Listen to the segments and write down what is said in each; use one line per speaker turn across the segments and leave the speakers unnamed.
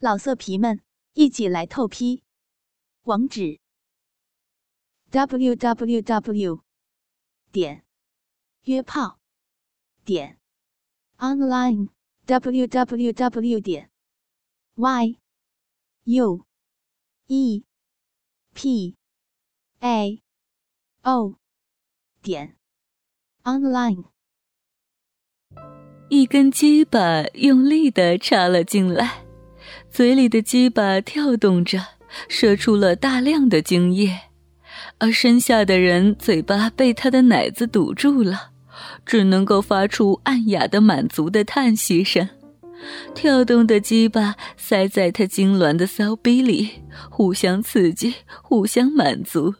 老色皮们，一起来透批！网址：w w w 点约炮点 online w w w 点 y u e p a o 点 online。
一根鸡巴用力的插了进来。嘴里的鸡巴跳动着，射出了大量的精液，而身下的人嘴巴被他的奶子堵住了，只能够发出暗哑的满足的叹息声。跳动的鸡巴塞在他痉挛的骚逼里，互相刺激，互相满足。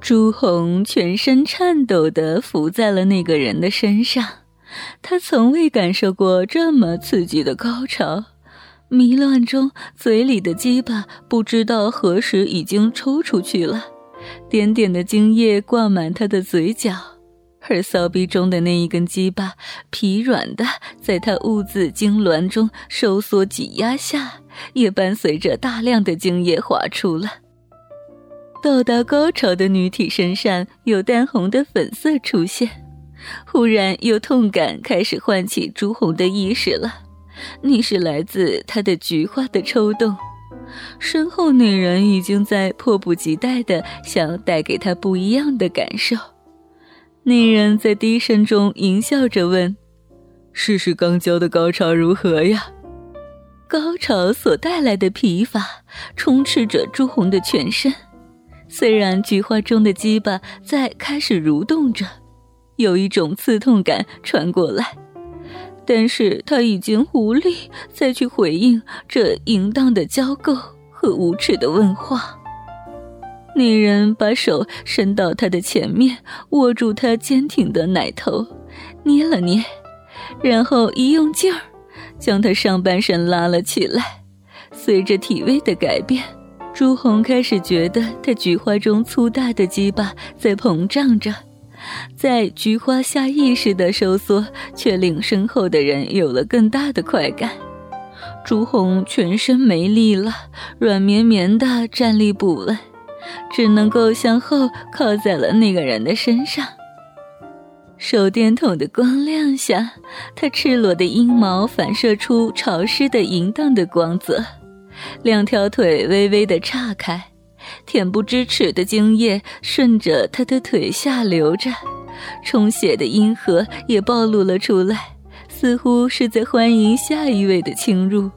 朱红全身颤抖地伏在了那个人的身上，他从未感受过这么刺激的高潮。迷乱中，嘴里的鸡巴不知道何时已经抽出去了，点点的精液挂满他的嘴角，而骚逼中的那一根鸡巴疲软的在他兀自痉挛中收缩挤压下，也伴随着大量的精液滑出了。到达高潮的女体身上有淡红的粉色出现，忽然有痛感开始唤起朱红的意识了。你是来自他的菊花的抽动，身后女人已经在迫不及待的想带给他不一样的感受。那人在低声中淫笑着问：“试试刚交的高潮如何呀？”高潮所带来的疲乏充斥着朱红的全身，虽然菊花中的鸡巴在开始蠕动着，有一种刺痛感传过来。但是他已经无力再去回应这淫荡的交媾和无耻的问话。女人把手伸到他的前面，握住他坚挺的奶头，捏了捏，然后一用劲儿，将他上半身拉了起来。随着体位的改变，朱红开始觉得他菊花中粗大的鸡巴在膨胀着。在菊花下意识的收缩，却令身后的人有了更大的快感。朱红全身没力了，软绵绵的站立不稳，只能够向后靠在了那个人的身上。手电筒的光亮下，他赤裸的阴毛反射出潮湿的淫荡的光泽，两条腿微微的岔开。恬不知耻的精液顺着他的腿下流着，充血的阴核也暴露了出来，似乎是在欢迎下一位的侵入。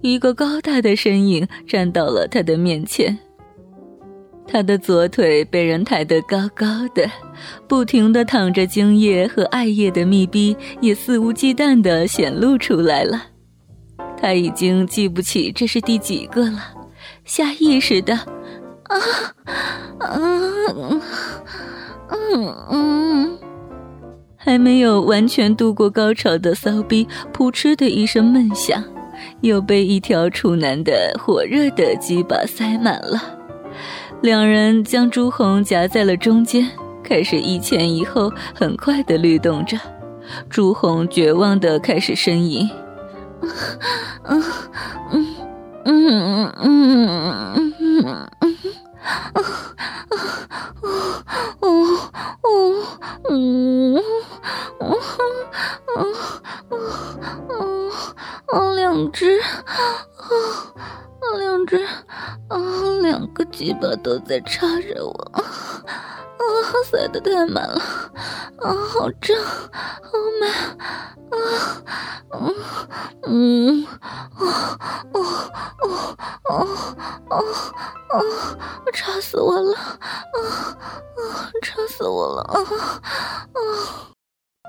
一个高大的身影站到了他的面前，他的左腿被人抬得高高的，不停地淌着精液和艾叶的密闭也肆无忌惮地显露出来了。他已经记不起这是第几个了。下意识的，啊，嗯嗯嗯，还没有完全度过高潮的骚逼，扑哧的一声闷响，又被一条处男的火热的鸡巴塞满了。两人将朱红夹在了中间，开始一前一后，很快的律动着。朱红绝望的开始呻吟，嗯嗯。嗯嗯嗯嗯嗯啊啊啊啊啊啊啊啊啊啊啊两只啊两只啊两个鸡巴都在插着我啊啊，塞得太满了，啊，好胀，好满，啊，嗯嗯，啊啊。哦哦哦哦！插死我了！啊啊！插死我了！啊啊！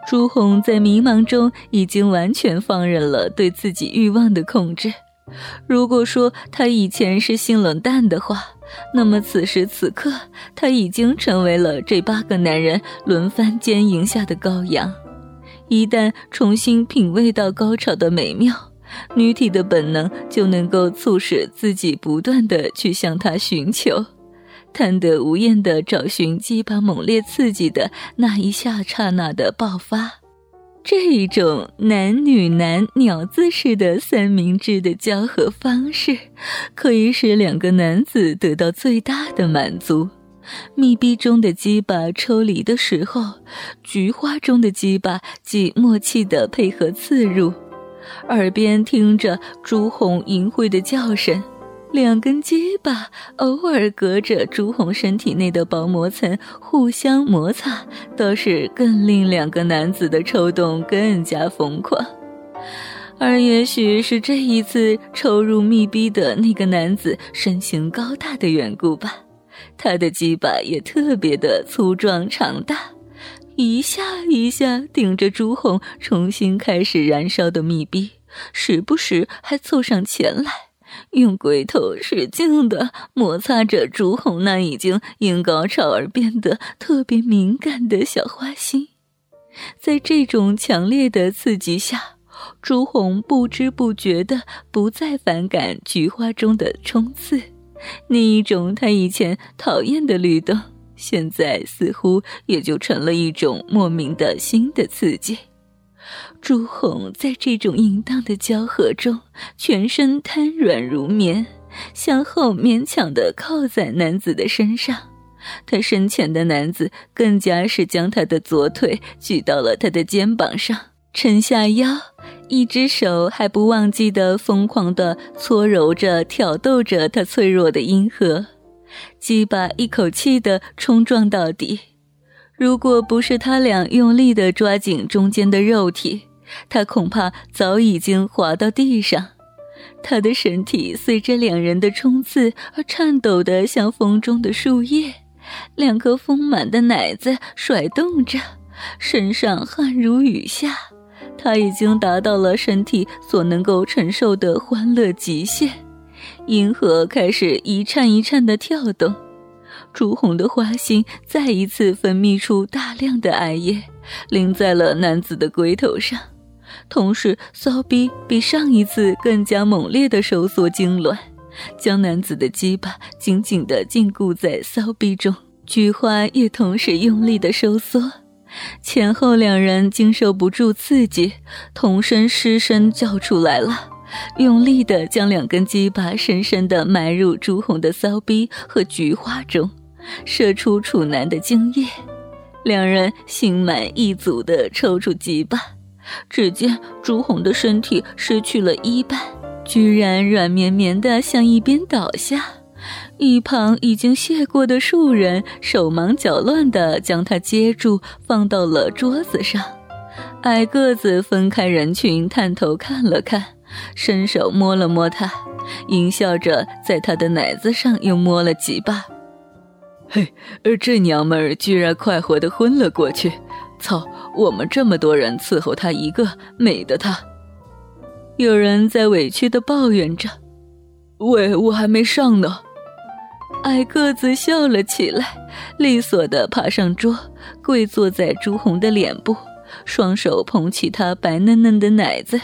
朱红在迷茫中已经完全放任了对自己欲望的控制。如果说他以前是性冷淡的话，那么此时此刻他已经成为了这八个男人轮番奸淫下的羔羊。一旦重新品味到高潮的美妙。女体的本能就能够促使自己不断的去向他寻求，贪得无厌的找寻鸡巴猛烈刺激的那一下刹那的爆发，这种男女男鸟字式的三明治的交合方式，可以使两个男子得到最大的满足。密闭中的鸡巴抽离的时候，菊花中的鸡巴即默契地配合刺入，耳边听着朱红淫秽的叫声。两根鸡巴偶尔隔着朱红身体内的薄膜层互相摩擦，倒是更令两个男子的抽动更加疯狂。而也许是这一次抽入密闭的那个男子身形高大的缘故吧，他的鸡巴也特别的粗壮长大，一下一下顶着朱红重新开始燃烧的密闭，时不时还凑上前来。用龟头使劲地摩擦着朱红那已经因高潮而变得特别敏感的小花心，在这种强烈的刺激下，朱红不知不觉地不再反感菊花中的冲刺，那一种他以前讨厌的律动，现在似乎也就成了一种莫名的新的刺激。朱红在这种淫荡的交合中，全身瘫软如棉，向后勉强地靠在男子的身上。他身前的男子更加是将他的左腿举到了他的肩膀上，沉下腰，一只手还不忘记的疯狂地搓揉着、挑逗着他脆弱的阴核，鸡巴一口气地冲撞到底。如果不是他俩用力地抓紧中间的肉体，他恐怕早已经滑到地上。他的身体随着两人的冲刺而颤抖得像风中的树叶，两颗丰满的奶子甩动着，身上汗如雨下。他已经达到了身体所能够承受的欢乐极限，银河开始一颤一颤地跳动。朱红的花心再一次分泌出大量的艾叶，淋在了男子的龟头上，同时骚逼比上一次更加猛烈的收缩痉挛，将男子的鸡巴紧紧地禁锢在骚逼中，菊花也同时用力地收缩，前后两人经受不住刺激，同声失声叫出来了，用力地将两根鸡巴深深地埋入朱红的骚逼和菊花中。射出处男的精液，两人心满意足地抽出几把，只见朱红的身体失去了一半，居然软绵绵地向一边倒下。一旁已经谢过的数人手忙脚乱地将他接住，放到了桌子上。矮个子分开人群，探头看了看，伸手摸了摸他，淫笑着在他的奶子上又摸了几把。
嘿，这娘们儿居然快活的昏了过去！操，我们这么多人伺候她一个，美的她。
有人在委屈的抱怨着：“
喂，我还没上呢。”
矮个子笑了起来，利索的爬上桌，跪坐在朱红的脸部，双手捧起她白嫩嫩的奶子，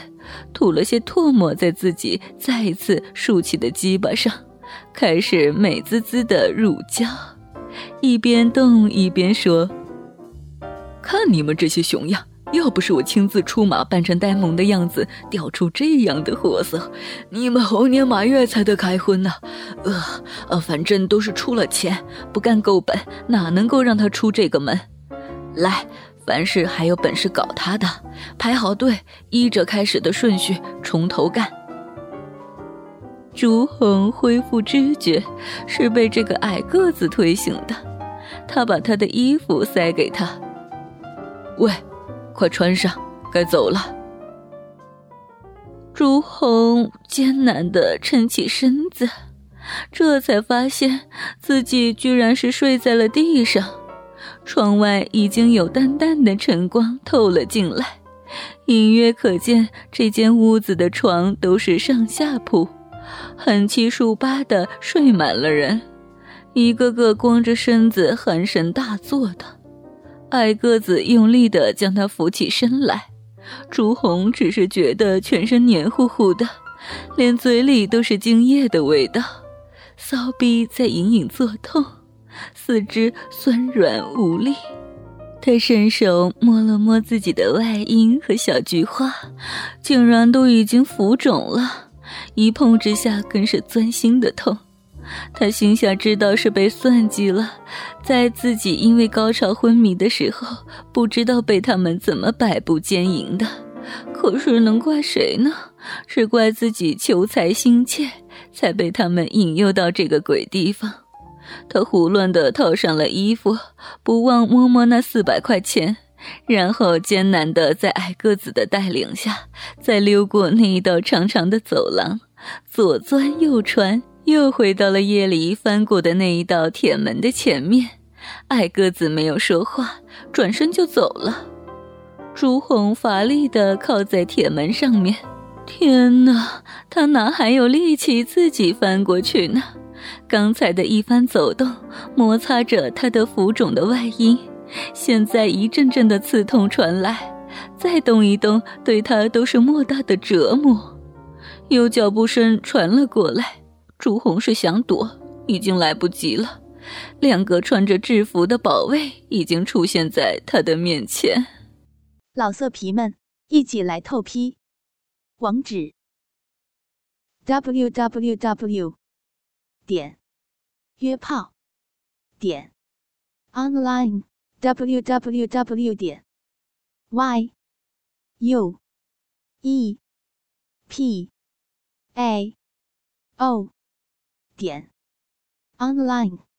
吐了些唾沫在自己再一次竖起的鸡巴上，开始美滋滋的乳胶。一边动一边说：“
看你们这些熊样，要不是我亲自出马，扮成呆萌的样子，调出这样的货色，你们猴年马月才得开荤呢。呃呃，反正都是出了钱，不干够本，哪能够让他出这个门？来，凡是还有本事搞他的，排好队，依着开始的顺序，从头干。”
朱恒恢复知觉，是被这个矮个子推醒的。他把他的衣服塞给他，
喂，快穿上，该走了。
朱红艰难的撑起身子，这才发现自己居然是睡在了地上。窗外已经有淡淡的晨光透了进来，隐约可见这间屋子的床都是上下铺。横七竖八的睡满了人，一个个光着身子鼾声大作的。矮个子用力的将他扶起身来，朱红只是觉得全身黏糊糊的，连嘴里都是精液的味道，骚逼在隐隐作痛，四肢酸软无力。他伸手摸了摸自己的外阴和小菊花，竟然都已经浮肿了，一碰之下更是钻心的痛。他心下知道是被算计了，在自己因为高潮昏迷的时候，不知道被他们怎么摆布奸淫的。可是能怪谁呢？是怪自己求财心切，才被他们引诱到这个鬼地方。他胡乱地套上了衣服，不忘摸摸那四百块钱，然后艰难地在矮个子的带领下，再溜过那一道长长的走廊，左钻右穿，又回到了夜里翻过的那一道铁门的前面。矮个子没有说话，转身就走了。朱红乏力地靠在铁门上面，天哪，他哪还有力气自己翻过去呢？刚才的一番走动，摩擦着他的浮肿的外阴，现在一阵阵的刺痛传来，再动一动，对他都是莫大的折磨。有脚步声传了过来，朱红是想躲，已经来不及了。两个穿着制服的保卫已经出现在他的面前。
老色皮们，一起来透批！网址：w w w. 点约炮点 online w w w. 点 y u e p a o 点 online。